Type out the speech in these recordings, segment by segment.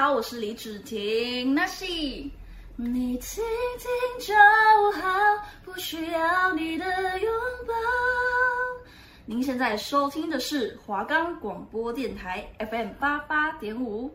好，我是李芷婷。那是你听听就好，不需要你的拥抱。您现在收听的是华冈广播电台 FM 八八点五。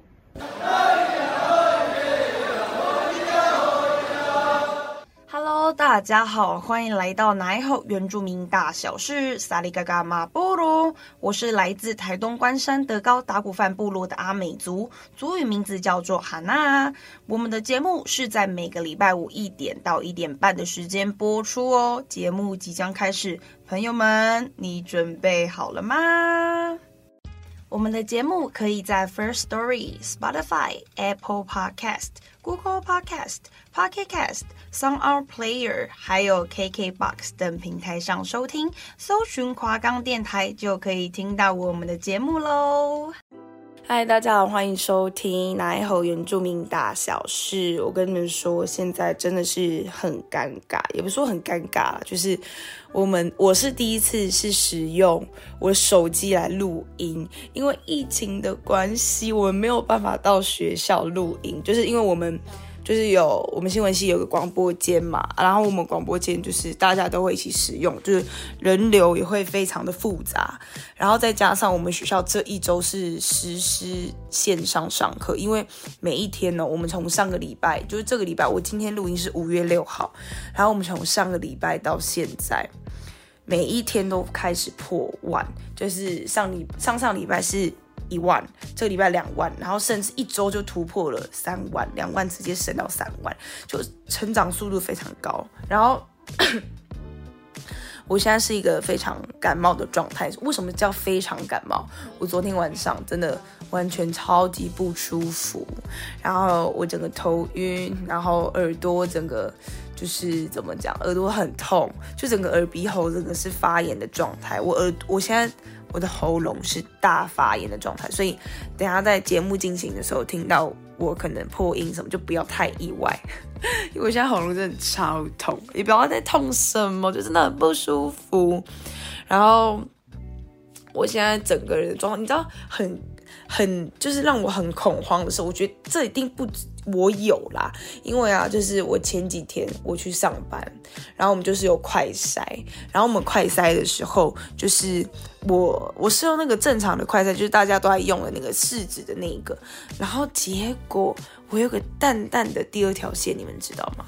大家好，欢迎来到奶吼原住民大小事，萨里嘎嘎马布鲁。我是来自台东关山德高达古范部落的阿美族，族语名字叫做哈娜。我们的节目是在每个礼拜五一点到一点半的时间播出哦。节目即将开始，朋友们，你准备好了吗？我们的节目可以在 First Story、Spotify、Apple Podcast、Google Podcast、Pocket Cast、SoundOn Player，还有 KKBox 等平台上收听，搜寻华冈电台就可以听到我们的节目喽。嗨，大家好，欢迎收听奶吼原住民大小事。我跟你们说，现在真的是很尴尬，也不是说很尴尬，就是我们我是第一次是使用我手机来录音，因为疫情的关系，我们没有办法到学校录音，就是因为我们。就是有我们新闻系有个广播间嘛，然后我们广播间就是大家都会一起使用，就是人流也会非常的复杂，然后再加上我们学校这一周是实施线上上课，因为每一天呢，我们从上个礼拜就是这个礼拜，我今天录音是五月六号，然后我们从上个礼拜到现在，每一天都开始破万，就是上礼上上礼拜是。一万，这个礼拜两万，然后甚至一周就突破了三万，两万直接升到三万，就成长速度非常高。然后 我现在是一个非常感冒的状态，为什么叫非常感冒？我昨天晚上真的完全超级不舒服，然后我整个头晕，然后耳朵整个就是怎么讲，耳朵很痛，就整个耳鼻喉整个是发炎的状态。我耳我现在。我的喉咙是大发炎的状态，所以等下在节目进行的时候听到我可能破音什么，就不要太意外，因为我现在喉咙真的超痛，也不要再痛什么，就真的很不舒服。然后我现在整个人的状况，你知道很很就是让我很恐慌的时候，我觉得这一定不止。我有啦，因为啊，就是我前几天我去上班，然后我们就是有快筛，然后我们快筛的时候，就是我我是用那个正常的快筛，就是大家都在用的那个试纸的那一个，然后结果我有个淡淡的第二条线，你们知道吗？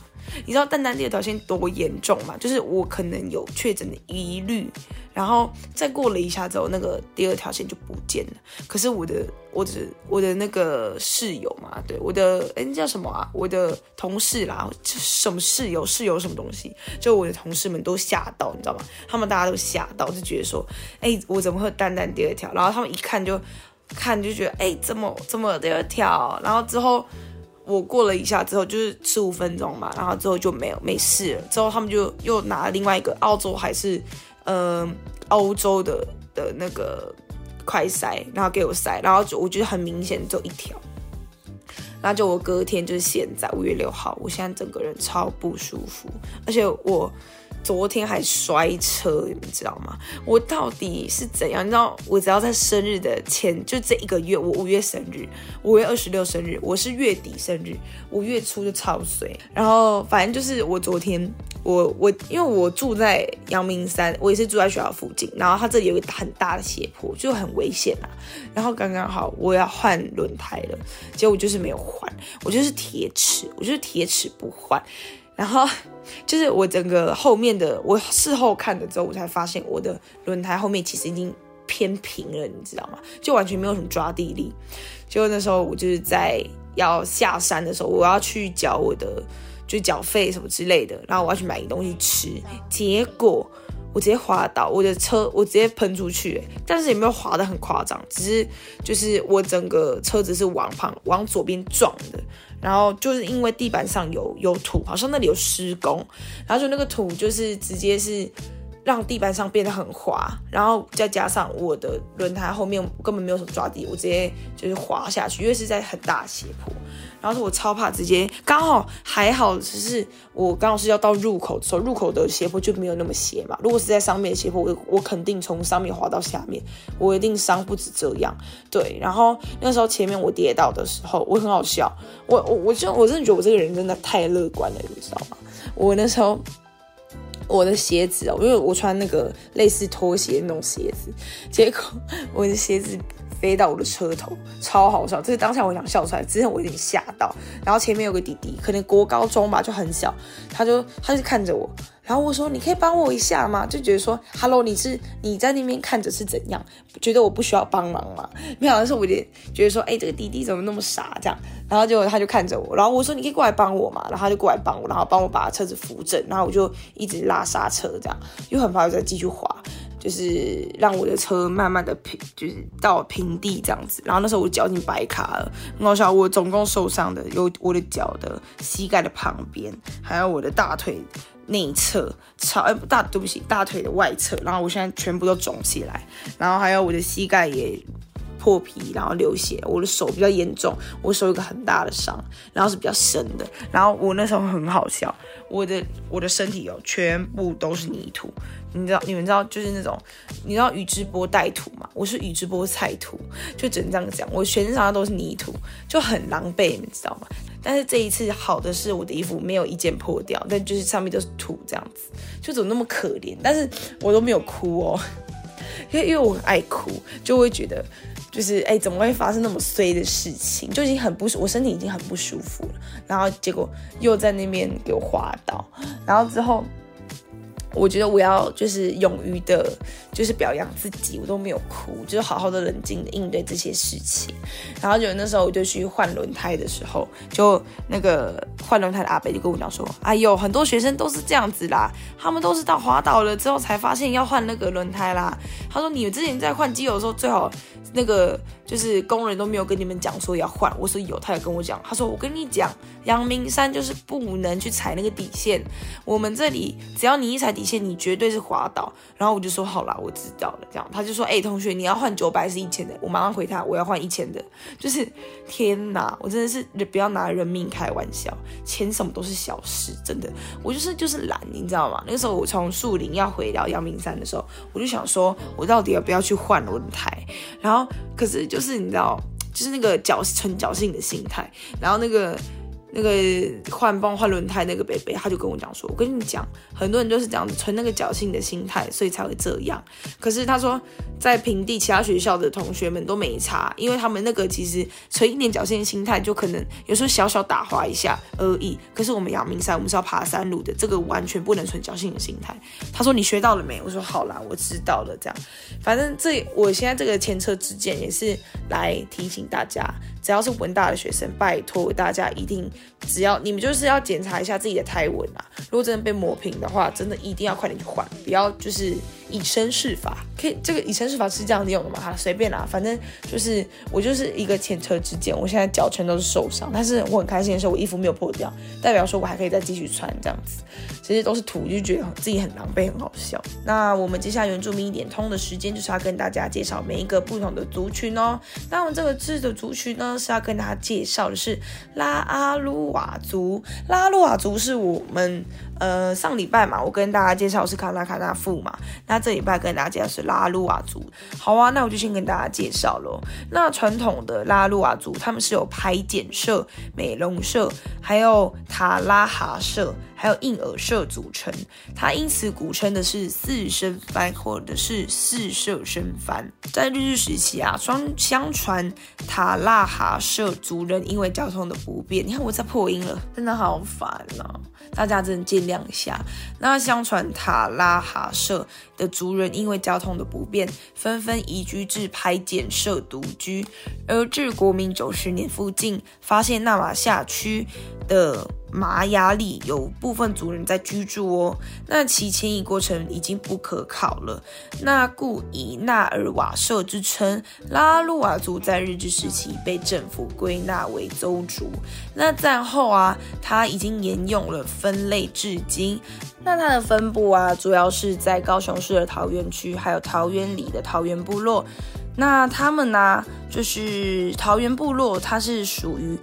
你知道淡淡第二条线多严重吗？就是我可能有确诊的疑虑，然后再过了一下之后，那个第二条线就不见了。可是我的，我的，我的那个室友嘛，对，我的，哎，叫什么啊？我的同事啦，什么室友？室友什么东西？就我的同事们都吓到，你知道吗？他们大家都吓到，就觉得说，哎，我怎么会淡淡第二条？然后他们一看就看就觉得，哎，怎么怎么第二条？然后之后。我过了一下之后，就是十五分钟嘛，然后之后就没有没事了。之后他们就又拿了另外一个澳洲还是，嗯、呃，欧洲的的那个快塞，然后给我塞，然后就我觉得很明显就一条。然后就我隔天就是现在五月六号，我现在整个人超不舒服，而且我。昨天还摔车，你知道吗？我到底是怎样？你知道，我只要在生日的前，就这一个月，我五月生日，五月二十六生日，我是月底生日，五月初就超衰。然后反正就是我昨天，我我因为我住在阳明山，我也是住在学校附近，然后它这里有一个很大的斜坡，就很危险啊。然后刚刚好我要换轮胎了，结果就是没有换，我就是铁齿，我就是铁齿不换。然后 就是我整个后面的，我事后看了之后，我才发现我的轮胎后面其实已经偏平了，你知道吗？就完全没有什么抓地力。就那时候我就是在要下山的时候，我要去缴我的就缴费什么之类的，然后我要去买个东西吃，结果我直接滑倒，我的车我直接喷出去，但是也没有滑得很夸张，只是就是我整个车子是往旁往左边撞的。然后就是因为地板上有有土，好像那里有施工，然后就那个土就是直接是让地板上变得很滑，然后再加上我的轮胎后面根本没有什么抓地，我直接就是滑下去，因为是在很大斜坡，然后是我超怕直接，刚好还好，只是我刚好是要到入口的时候，入口的斜坡就没有那么斜嘛。如果是在上面的斜坡，我我肯定从上面滑到下面，我一定伤不止这样。对，然后那时候前面我跌倒的时候，我很好笑，我我我就我真的觉得我这个人真的太乐观了，你知道吗？我那时候。我的鞋子哦，因为我穿那个类似拖鞋那种鞋子，结果 我的鞋子飞到我的车头，超好笑。这个当下我想笑出来，之前我有点吓到。然后前面有个弟弟，可能国高中吧，就很小，他就他就看着我。然后我说：“你可以帮我一下吗？”就觉得说：“Hello，你是你在那边看着是怎样？觉得我不需要帮忙吗？”没想到是我有点觉得说：“哎，这个弟弟怎么那么傻？”这样，然后结果他就看着我，然后我说：“你可以过来帮我嘛？”然后他就过来帮我，然后帮我把车子扶正，然后我就一直拉刹车，这样又很怕再继续滑，就是让我的车慢慢的平，就是到平地这样子。然后那时候我脚已经白卡了，很好笑。我总共受伤的有我的脚的膝盖的旁边，还有我的大腿。内侧超哎大，对不起，大腿的外侧，然后我现在全部都肿起来，然后还有我的膝盖也破皮，然后流血，我的手比较严重，我手有个很大的伤，然后是比较深的，然后我那时候很好笑，我的我的身体哦全部都是泥土，你知道你们知道就是那种你知道宇智波带土嘛，我是宇智波菜土，就只能这样讲，我全身上下都是泥土，就很狼狈，你知道吗？但是这一次好的是我的衣服没有一件破掉，但就是上面都是土这样子，就怎么那么可怜？但是我都没有哭哦，因为因为我很爱哭，就会觉得就是哎，怎么会发生那么衰的事情？就已经很不舒，我身体已经很不舒服了，然后结果又在那边给我滑倒，然后之后。我觉得我要就是勇于的，就是表扬自己，我都没有哭，就是好好的冷静的应对这些事情。然后就那时候我就去换轮胎的时候，就那个换轮胎的阿伯就跟我讲说：“哎呦，很多学生都是这样子啦，他们都是到滑倒了之后才发现要换那个轮胎啦。”他说：“你之前在换机油的时候最好。”那个就是工人都没有跟你们讲说要换，我说有，他也跟我讲，他说我跟你讲，阳明山就是不能去踩那个底线，我们这里只要你一踩底线，你绝对是滑倒。然后我就说好啦，我知道了。这样他就说，哎、同学，你要换九百是一千的？我马上回他，我要换一千的。就是天哪，我真的是不要拿人命开玩笑，钱什么都是小事，真的。我就是就是懒，你知道吗？那个时候我从树林要回到阳明山的时候，我就想说，我到底要不要去换轮胎？然后。可是就是你知道，就是那个侥纯侥幸的心态，然后那个。那个换泵换轮胎那个贝贝，他就跟我讲说：“我跟你讲，很多人就是这样子，存那个侥幸的心态，所以才会这样。可是他说，在平地其他学校的同学们都没差，因为他们那个其实存一点侥幸的心态，就可能有时候小小打滑一下而已。可是我们阳明山，我们是要爬山路的，这个完全不能存侥幸的心态。他说你学到了没？我说好啦，我知道了。这样，反正这我现在这个前车之鉴也是来提醒大家。”只要是文大的学生，拜托大家一定，只要你们就是要检查一下自己的胎纹啊。如果真的被磨平的话，真的一定要快点去换，不要就是。以身试法，可以这个以身试法是这样用的吗？哈，随便啦，反正就是我就是一个前车之鉴。我现在脚全都是受伤，但是我很开心的是，我衣服没有破掉，代表说我还可以再继续穿这样子。其实都是土，就觉得自己很狼狈，很好笑。那我们接下来原住民一点通的时间，就是要跟大家介绍每一个不同的族群哦。那我们这个字的族群呢，是要跟大家介绍的是拉阿鲁瓦族。拉阿鲁瓦族是我们。呃，上礼拜嘛，我跟大家介绍是卡纳卡纳富嘛，那这礼拜跟大家介绍是拉鲁瓦族。好啊，那我就先跟大家介绍喽。那传统的拉鲁瓦族，他们是有排茧社、美容社，还有塔拉哈社，还有印耳社组成。它因此古称的是四声番，或者是四社声番。在日治时期啊，双相传塔拉哈社族人因为交通的不便，你看我在破音了，真的好烦啊！大家真的见谅一下。那相传塔拉哈社的族人因为交通的不便，纷纷移居至排茧社独居。而至国民九十年附近，发现那玛夏区的玛雅里有部分族人在居住哦，那其迁移过程已经不可考了，那故以纳尔瓦社之称。拉鲁瓦族在日治时期被政府归纳为邹族，那战后啊，它已经沿用了分类至今。那它的分布啊，主要是在高雄市的桃源区，还有桃园里的桃园部落。那他们呢、就是桃园部落，它是属于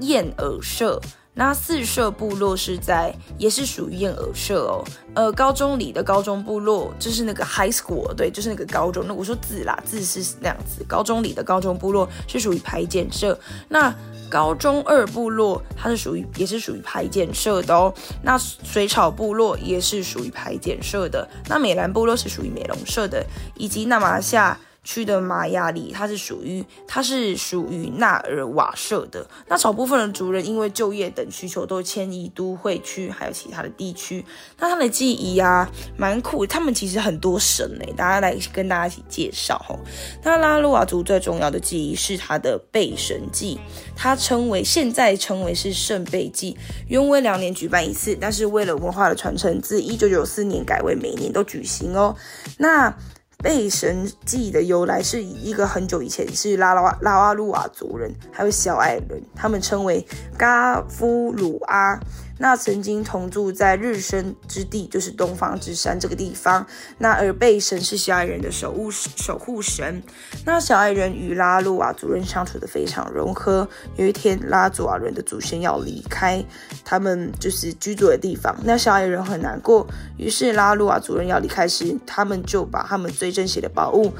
燕耳社。那四社部落是在，也是属于燕耳社哦。呃，高中里的高中部落就是那个 high school，对，就是那个高中。那我说字啦，字是那样子。高中里的高中部落是属于排检社。那高中二部落它是属于，也是属于排检社的哦。那水草部落也是属于排检社的。那美兰部落是属于美容社的，以及那玛夏。区的玛雅里，它是属于它是属于纳尔瓦社的。那少部分的族人因为就业等需求都迁移都会区，还有其他的地区。那他的记忆啊，蛮酷。他们其实很多神诶，大家来跟大家一起介绍吼。那拉鲁瓦族最重要的记忆是他的背神祭，它称为现在称为是圣背祭，原为两年举办一次，但是为了文化的传承，自一九九四年改为每年都举行哦。那被神祭的由来是以一个很久以前是拉拉拉瓦鲁瓦族人，还有小矮人，他们称为嘎夫鲁阿。那曾经同住在日升之地，就是东方之山这个地方。那而背神是小矮人的守护守护神。那小矮人与拉鲁瓦族人相处得非常融合。有一天，拉祖瓦人的祖先要离开他们就是居住的地方，那小矮人很难过。于是拉鲁瓦族人要离开时，他们就把他们最珍惜的宝物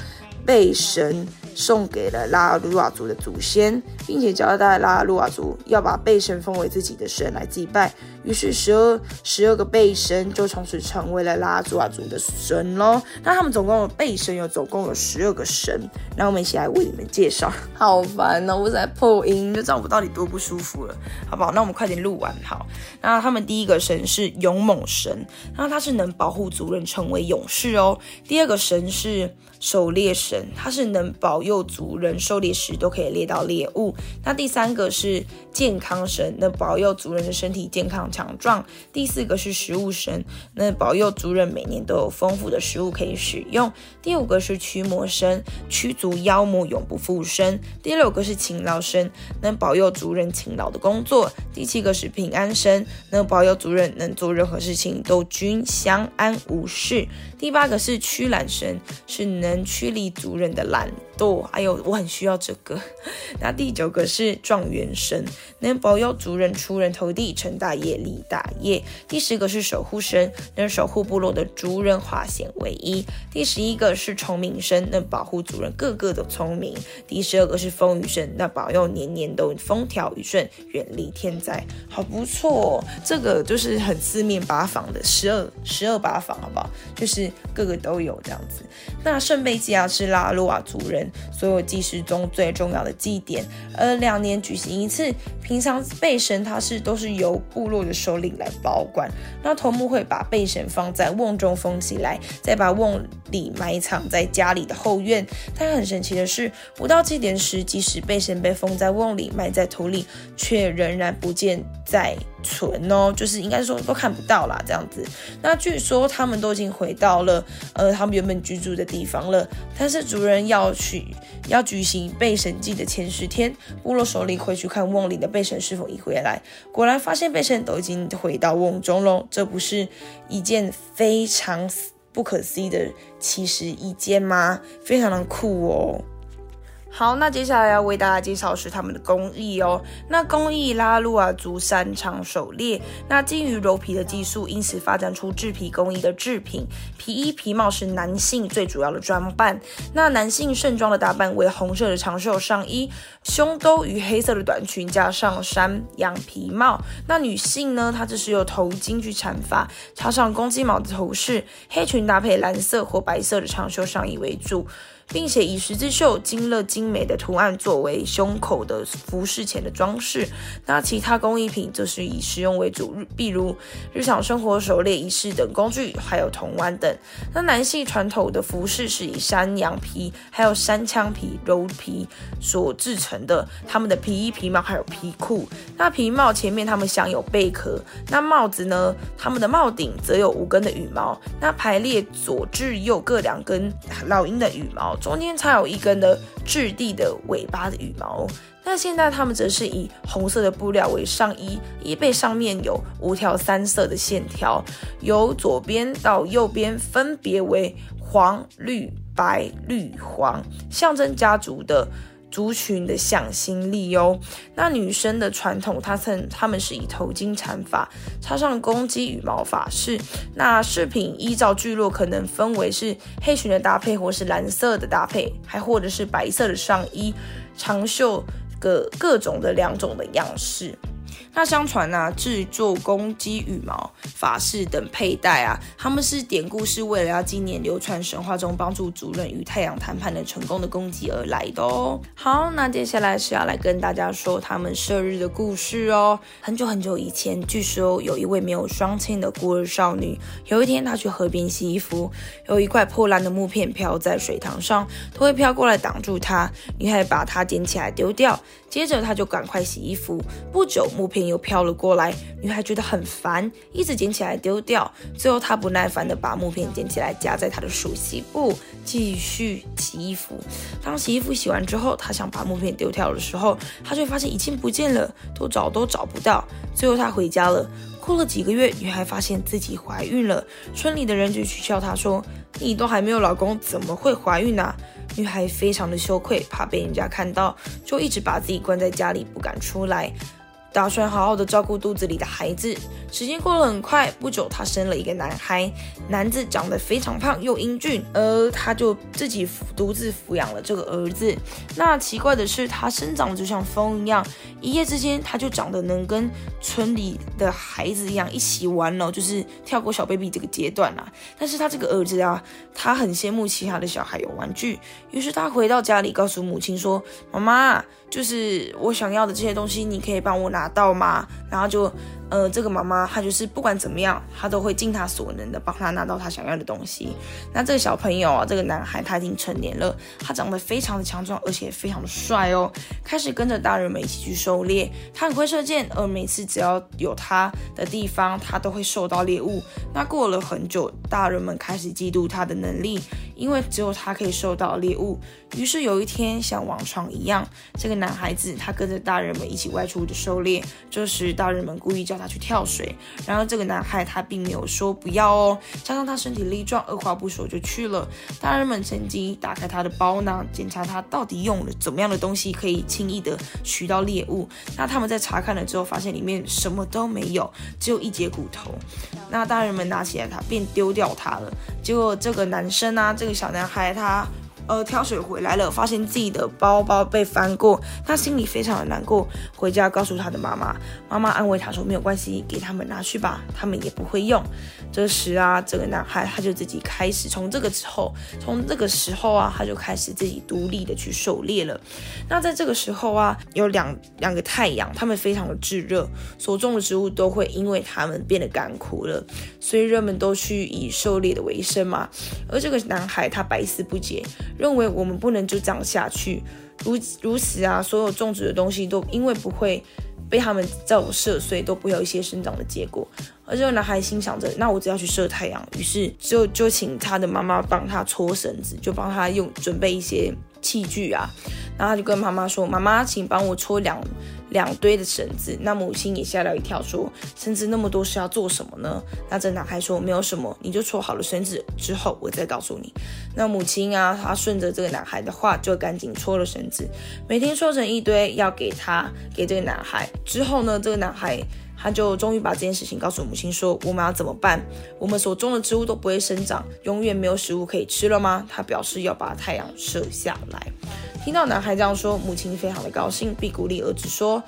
背神。送给了拉鲁瓦族的祖先，并且交代拉鲁瓦族要把背神封为自己的神来祭拜。于是十二十二个背神就从此成为了拉鲁瓦族的神喽。那他们总共有背神有总共有十二个神，那我们一起来为你们介绍。好烦哦，我在破音，就知道我到底多不舒服了，好不好？那我们快点录完好。那他们第一个神是勇猛神，那他是能保护族人成为勇士哦。第二个神是狩猎神，他是能保族人狩猎时都可以猎到猎物。那第三个是健康神，能保佑族人的身体健康强壮。第四个是食物神，能保佑族人每年都有丰富的食物可以使用。第五个是驱魔神，驱逐妖魔永不复生。第六个是勤劳神，能保佑族人勤劳的工作。第七个是平安神，能保佑族人能做任何事情都均相安无事。第八个是驱懒神，是。能驱离族人的懒惰，还有我很需要这个。那第九个是状元神，能保佑族人出人头地、成大业、立大业。第十个是守护神，能守护部落的族人化险为夷。第十一个是聪明神，能保护族人个个都聪明。第十二个是风雨神，那保佑年年都风调雨顺，远离天灾。好不错哦，这个就是很四面八方的十二十二八方，好不好？就是个个都有这样子。那圣备祭啊，是拉鲁瓦族人所有祭祀中最重要的祭典，而两年举行一次。平常备神它是都是由部落的首领来保管，那头目会把备神放在瓮中封起来，再把瓮里埋藏在家里的后院。但很神奇的是，不到祭典时，即使备神被封在瓮里，埋在土里，却仍然不见在存哦，就是应该说都看不到啦，这样子。那据说他们都已经回到了呃他们原本居住的地方了，但是主人要去要举行备神祭的前十天，部落首领会去看瓮里的背神是否已回来，果然发现背神都已经回到瓮中喽，这不是一件非常不可思议的奇事一件吗？非常的酷哦。好，那接下来要为大家介绍是他们的工艺哦。那工艺拉鲁瓦族擅长狩猎，那基于鞣皮的技术，因此发展出制皮工艺的制品。皮衣皮帽是男性最主要的装扮。那男性盛装的打扮为红色的长袖上衣、胸兜与黑色的短裙，加上山羊皮帽。那女性呢，她这是用头巾去缠发，插上公鸡毛的头饰，黑裙搭配蓝色或白色的长袖上衣为主。并且以十字绣金乐精美的图案作为胸口的服饰前的装饰。那其他工艺品则是以实用为主，比如日常生活狩猎仪式等工具，还有铜碗等。那男性传统的服饰是以山羊皮、还有山羌皮、柔皮所制成的，他们的皮衣、皮帽还有皮裤。那皮帽前面他们镶有贝壳，那帽子呢，他们的帽顶则有五根的羽毛，那排列左至右各两根老鹰的羽毛，中间插有一根的质地的尾巴的羽毛。那现在他们则是以红色的布料为上衣，衣背上面有五条三色的线条，由左边到右边分别为黄、绿、白、绿、黄，象征家族的族群的向心力哦。那女生的传统，她曾她们是以头巾缠发，插上公鸡羽毛发饰。那饰品依照聚落可能分为是黑裙的搭配，或是蓝色的搭配，还或者是白色的上衣，长袖。各各种的两种的样式。那相传呢、啊，制作公鸡羽毛法式等佩戴啊，他们是典故是为了要纪念流传神话中帮助主人与太阳谈判的成功的公鸡而来的哦。好，那接下来是要来跟大家说他们射日的故事哦。很久很久以前，据说有一位没有双亲的孤儿少女，有一天她去河边洗衣服，有一块破烂的木片飘在水塘上，都会飘过来挡住她。女孩把它捡起来丢掉，接着她就赶快洗衣服。不久，木片。又飘了过来，女孩觉得很烦，一直捡起来丢掉。最后，她不耐烦地把木片捡起来夹在她的手洗布，继续洗衣服。当洗衣服洗完之后，她想把木片丢掉的时候，她却发现已经不见了，都找都找不到。最后，她回家了。过了几个月，女孩发现自己怀孕了。村里的人就取笑她说：“你都还没有老公，怎么会怀孕呢？”女孩非常的羞愧，怕被人家看到，就一直把自己关在家里，不敢出来。打算好好的照顾肚子里的孩子。时间过得很快，不久她生了一个男孩。男子长得非常胖又英俊，而她就自己独自抚养了这个儿子。那奇怪的是，他生长就像风一样，一夜之间他就长得能跟村里的孩子一样一起玩了，就是跳过小 baby 这个阶段啦。但是他这个儿子啊，他很羡慕其他的小孩有玩具，于是他回到家里告诉母亲说：“妈妈，就是我想要的这些东西，你可以帮我拿到吗？”然后就。呃，这个妈妈她就是不管怎么样，她都会尽她所能的帮他拿到他想要的东西。那这个小朋友啊，这个男孩他已经成年了，他长得非常的强壮，而且非常的帅哦。开始跟着大人们一起去狩猎，他很会射箭，而每次只要有他的地方，他都会受到猎物。那过了很久，大人们开始嫉妒他的能力，因为只有他可以受到猎物。于是有一天，像往常一样，这个男孩子他跟着大人们一起外出的狩猎。这时，大人们故意叫他去跳水，然而这个男孩他并没有说不要哦，加上他身体力壮，二话不说就去了。大人们趁机打开他的包囊，检查他到底用了怎么样的东西可以轻易的取到猎物。那他们在查看了之后，发现里面什么都没有，只有一节骨头。那大人们拿起来他，便丢掉他了。结果这个男生啊，这个小男孩他。呃，挑水回来了，发现自己的包包被翻过，他心里非常的难过。回家告诉他的妈妈，妈妈安慰他说：“没有关系，给他们拿去吧，他们也不会用。”这时啊，这个男孩他就自己开始，从这个之后，从这个时候啊，他就开始自己独立的去狩猎了。那在这个时候啊，有两两个太阳，他们非常的炙热，所种的植物都会因为他们变得干枯了，所以人们都去以狩猎的为生嘛。而这个男孩他百思不解。认为我们不能就这样下去，如如此啊，所有种植的东西都因为不会被他们照射，碎都不会有一些生长的结果。而这个男孩心想着，那我只要去射太阳，于是就就请他的妈妈帮他搓绳子，就帮他用准备一些器具啊，然后他就跟妈妈说：“妈妈，请帮我搓两。”两堆的绳子，那母亲也吓了一跳，说：“绳子那么多是要做什么呢？”那这男孩说：“没有什么，你就搓好了绳子之后，我再告诉你。”那母亲啊，她顺着这个男孩的话，就赶紧搓了绳子，每天搓成一堆，要给他给这个男孩。之后呢，这个男孩他就终于把这件事情告诉母亲说：“我们要怎么办？我们所种的植物都不会生长，永远没有食物可以吃了吗？”他表示要把太阳射下来。听到男孩这样说，母亲非常的高兴，并鼓励儿子说：“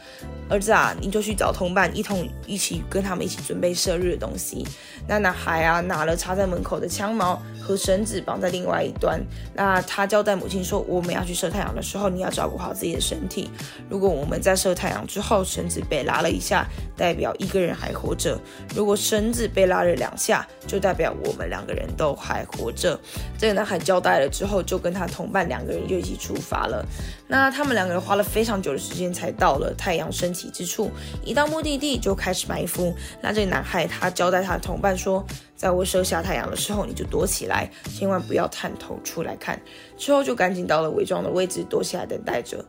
儿子啊，你就去找同伴，一同一起跟他们一起准备射日的东西。”那男孩啊，拿了插在门口的枪矛和绳子绑在另外一端。那他交代母亲说：“我们要去射太阳的时候，你要照顾好自己的身体。如果我们在射太阳之后，绳子被拉了一下，代表一个人还活着；如果绳子被拉了两下，就代表我们两个人都还活着。”这个男孩交代了之后，就跟他同伴两个人就一起出发了。那他们两个人花了非常久的时间才到了太阳升起之处。一到目的地就开始埋伏。那这男孩他交代他的同伴说，在我射下太阳的时候，你就躲起来，千万不要探头出来看。之后就赶紧到了伪装的位置，躲起来等待着。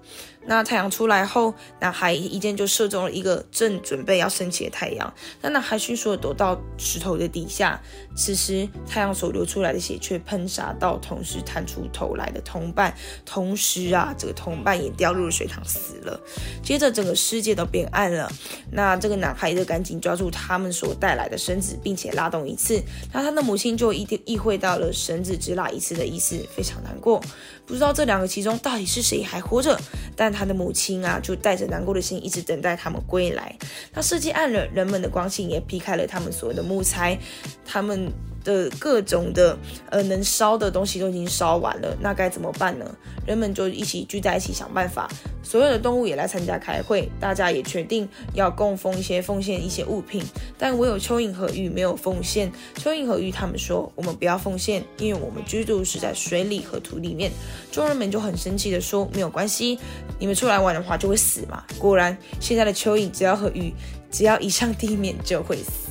那太阳出来后，男孩一箭就射中了一个正准备要升起的太阳。那男孩迅速的躲到石头的底下。此时，太阳所流出来的血却喷洒到同时探出头来的同伴，同时啊，这个同伴也掉入了水塘死了。接着，整个世界都变暗了。那这个男孩就赶紧抓住他们所带来的绳子，并且拉动一次。那他的母亲就意意会到了绳子只拉一次的意思，非常难过，不知道这两个其中到底是谁还活着。但他的母亲啊，就带着难过的心，一直等待他们归来。那世界暗了，人们的光线也劈开了他们所有的木材，他们。的各种的呃能烧的东西都已经烧完了，那该怎么办呢？人们就一起聚在一起想办法。所有的动物也来参加开会，大家也决定要供奉一些奉献一些物品，但唯有蚯蚓和鱼没有奉献。蚯蚓和鱼他们说：“我们不要奉献，因为我们居住是在水里和土里面。”众人们就很生气的说：“没有关系，你们出来玩的话就会死嘛。”果然，现在的蚯蚓只要和鱼只要一上地面就会死。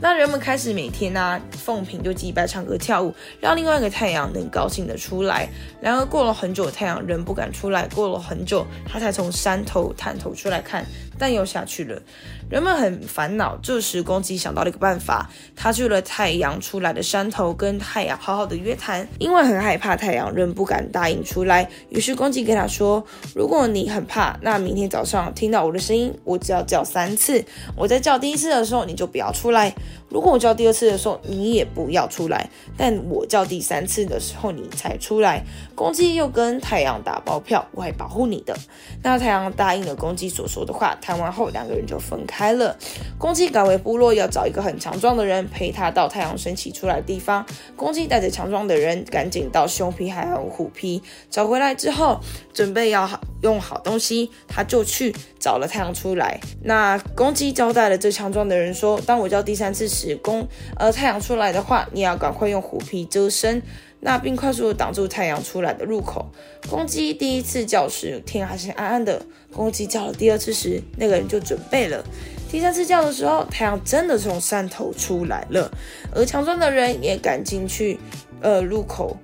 那人们开始每天呢、啊、奉品就祭拜、唱歌、跳舞，让另外一个太阳能高兴的出来。然而过了很久，太阳仍不敢出来。过了很久，他才从山头探头出来看，但又下去了。人们很烦恼，这时公鸡想到了一个办法，他去了太阳出来的山头，跟太阳好好的约谈。因为很害怕太阳，仍不敢答应出来。于是公鸡跟他说：“如果你很怕，那明天早上听到我的声音，我只要叫三次。我在叫第一次的时候，你就不要出来。如果我叫第二次的时候，你也不要出来。但我叫第三次的时候，你才出来。”公鸡又跟太阳打包票：“我会保护你的。”那太阳答应了公鸡所说的话。谈完后，两个人就分开。了，公鸡赶回部落，要找一个很强壮的人陪他到太阳升起出来的地方。公鸡带着强壮的人，赶紧到熊皮还有虎皮找回来之后，准备要 用好东西，他就去找了太阳出来。那公鸡交代了这强壮的人说：“当我叫第三次时，公呃太阳出来的话，你要赶快用虎皮遮身。”那并快速的挡住太阳出来的入口。公鸡第一次叫时，天还是暗暗的。公鸡叫了第二次时，那个人就准备了。第三次叫的时候，太阳真的从山头出来了，而强壮的人也赶进去，呃，入口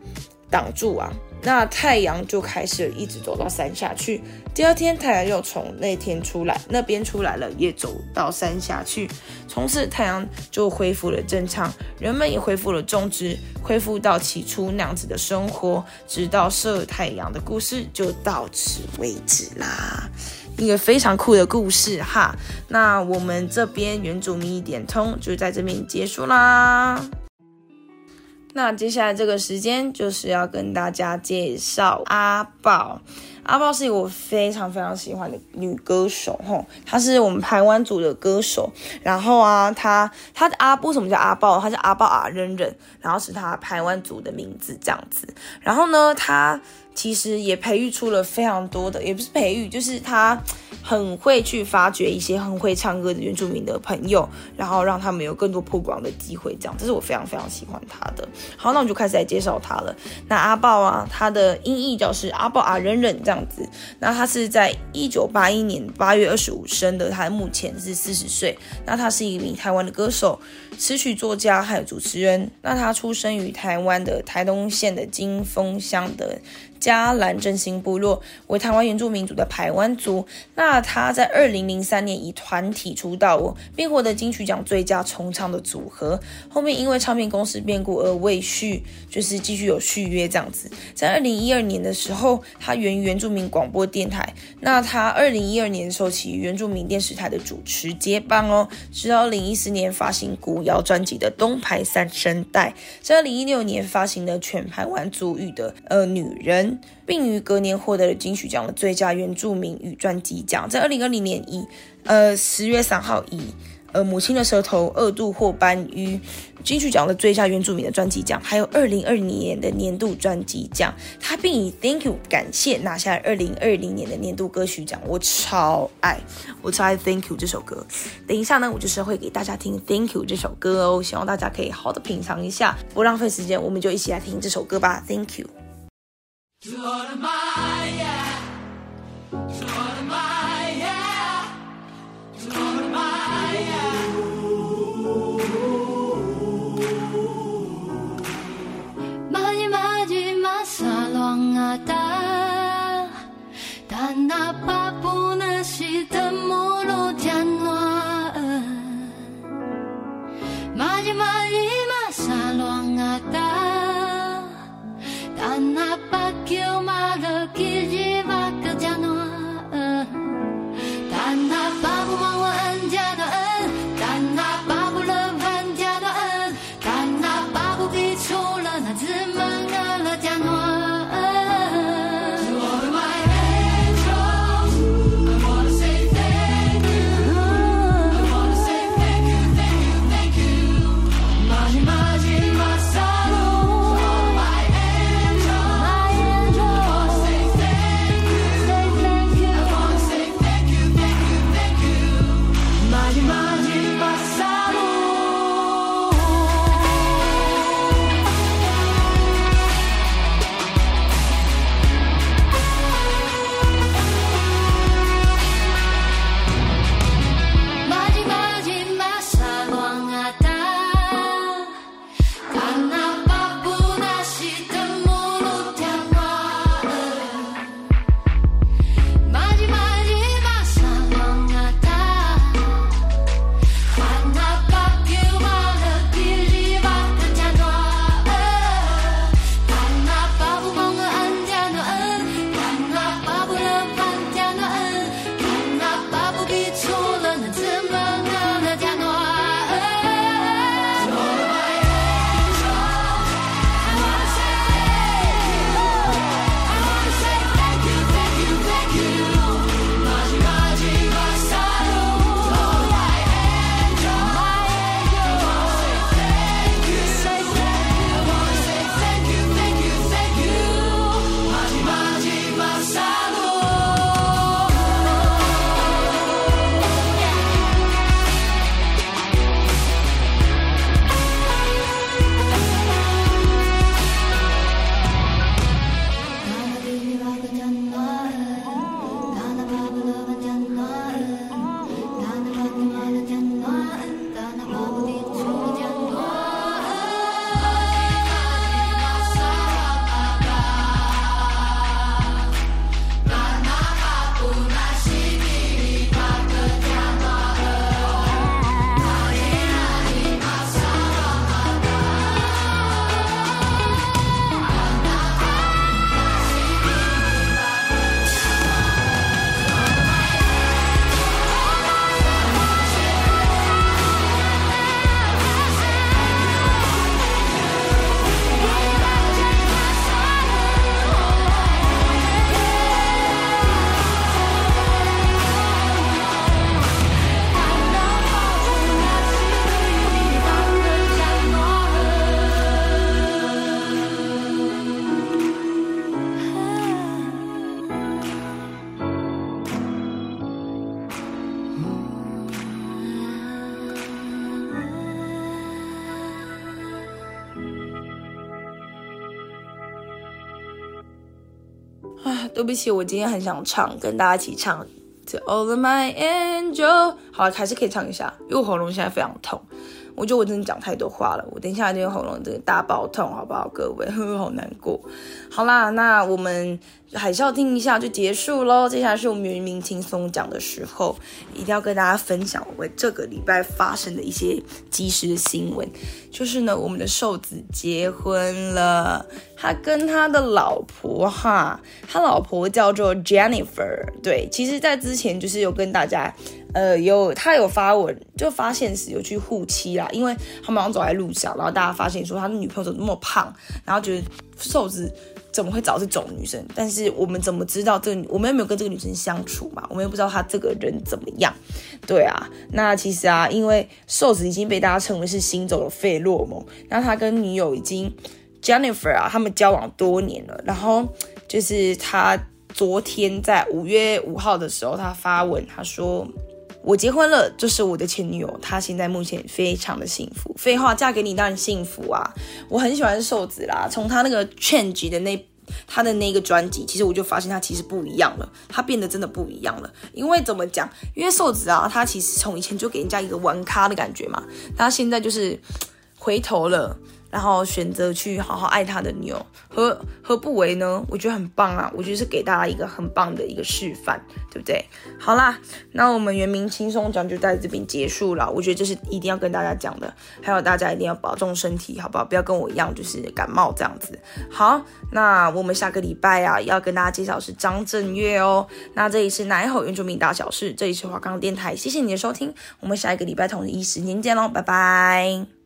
挡住啊。那太阳就开始一直走到山下去。第二天，太阳又从那天出来，那边出来了，也走到山下去。从此，太阳就恢复了正常，人们也恢复了种植，恢复到起初那样子的生活。直到射太阳的故事就到此为止啦，一个非常酷的故事哈。那我们这边原住民一点通就在这边结束啦。那接下来这个时间就是要跟大家介绍阿豹。阿豹是一个我非常非常喜欢的女歌手，吼，她是我们台湾组的歌手。然后啊，她她的阿波什么叫阿豹？她叫阿豹啊忍忍，然后是她台湾组的名字这样子。然后呢，她其实也培育出了非常多的，也不是培育，就是他。很会去发掘一些很会唱歌的原住民的朋友，然后让他们有更多曝光的机会，这样，这是我非常非常喜欢他的。好，那我们就开始来介绍他了。那阿豹啊，他的音译叫是阿豹啊，忍忍这样子。那他是在一九八一年八月二十五生的，他目前是四十岁。那他是一名台湾的歌手、词曲作家还有主持人。那他出生于台湾的台东县的金峰乡的。嘉兰振兴部落，为台湾原住民族的排湾族。那他在二零零三年以团体出道哦，并获得金曲奖最佳重唱的组合。后面因为唱片公司变故而未续，就是继续有续约这样子。在二零一二年的时候，他原原住民广播电台。那他二零一二年受起原住民电视台的主持接棒哦，直到二零一四年发行古谣专辑的东排三声带，在二零一六年发行的全排湾族语的呃女人，并于隔年获得了金曲奖的最佳原住民语专辑奖。在二零二零年以呃十月三号以呃母亲的舌头二度获颁于金曲奖的最佳原住民的专辑奖，还有二零二零年的年度专辑奖。他并以 Thank You 感谢拿下二零二零年的年度歌曲奖。我超爱，我超爱 Thank You 这首歌。等一下呢，我就是会给大家听 Thank You 这首歌哦，希望大家可以好好的品尝一下。不浪费时间，我们就一起来听这首歌吧。Thank You。Draw to my, yeah. My. 对不起，我今天很想唱，跟大家一起唱《To All My Angel》。好了，还是可以唱一下，因为我喉咙现在非常痛。我觉得我真的讲太多话了，我等一下就喉咙真的大爆痛，好不好？各位，好难过。好啦，那我们海啸听一下就结束喽。接下来是我们原民轻松讲的时候，一定要跟大家分享我这个礼拜发生的一些即时的新闻。就是呢，我们的瘦子结婚了，他跟他的老婆哈，他老婆叫做 Jennifer。对，其实，在之前就是有跟大家。呃，有他有发文，就发现时有去护妻啦，因为他们好像走在路上，然后大家发现说他的女朋友怎么那么胖，然后觉得瘦子怎么会找这种女生？但是我们怎么知道这个？我们又没有跟这个女生相处嘛，我们又不知道她这个人怎么样。对啊，那其实啊，因为瘦子已经被大家称为是行走的费洛蒙，那他跟女友已经 Jennifer 啊，他们交往多年了，然后就是他昨天在五月五号的时候，他发文，他说。我结婚了，就是我的前女友，她现在目前非常的幸福。废话，嫁给你当然幸福啊！我很喜欢瘦子啦，从他那个 Change 的那他的那个专辑，其实我就发现他其实不一样了，他变得真的不一样了。因为怎么讲？因为瘦子啊，他其实从以前就给人家一个玩咖的感觉嘛，他现在就是回头了。然后选择去好好爱他的牛，何何不为呢？我觉得很棒啊！我觉得是给大家一个很棒的一个示范，对不对？好啦，那我们原民轻松讲就在这边结束了。我觉得这是一定要跟大家讲的，还有大家一定要保重身体，好不好？不要跟我一样就是感冒这样子。好，那我们下个礼拜啊要跟大家介绍是张震岳哦。那这里是奶吼原住民大小事，这里是华冈电台，谢谢你的收听，我们下一个礼拜同一时间见喽，拜拜。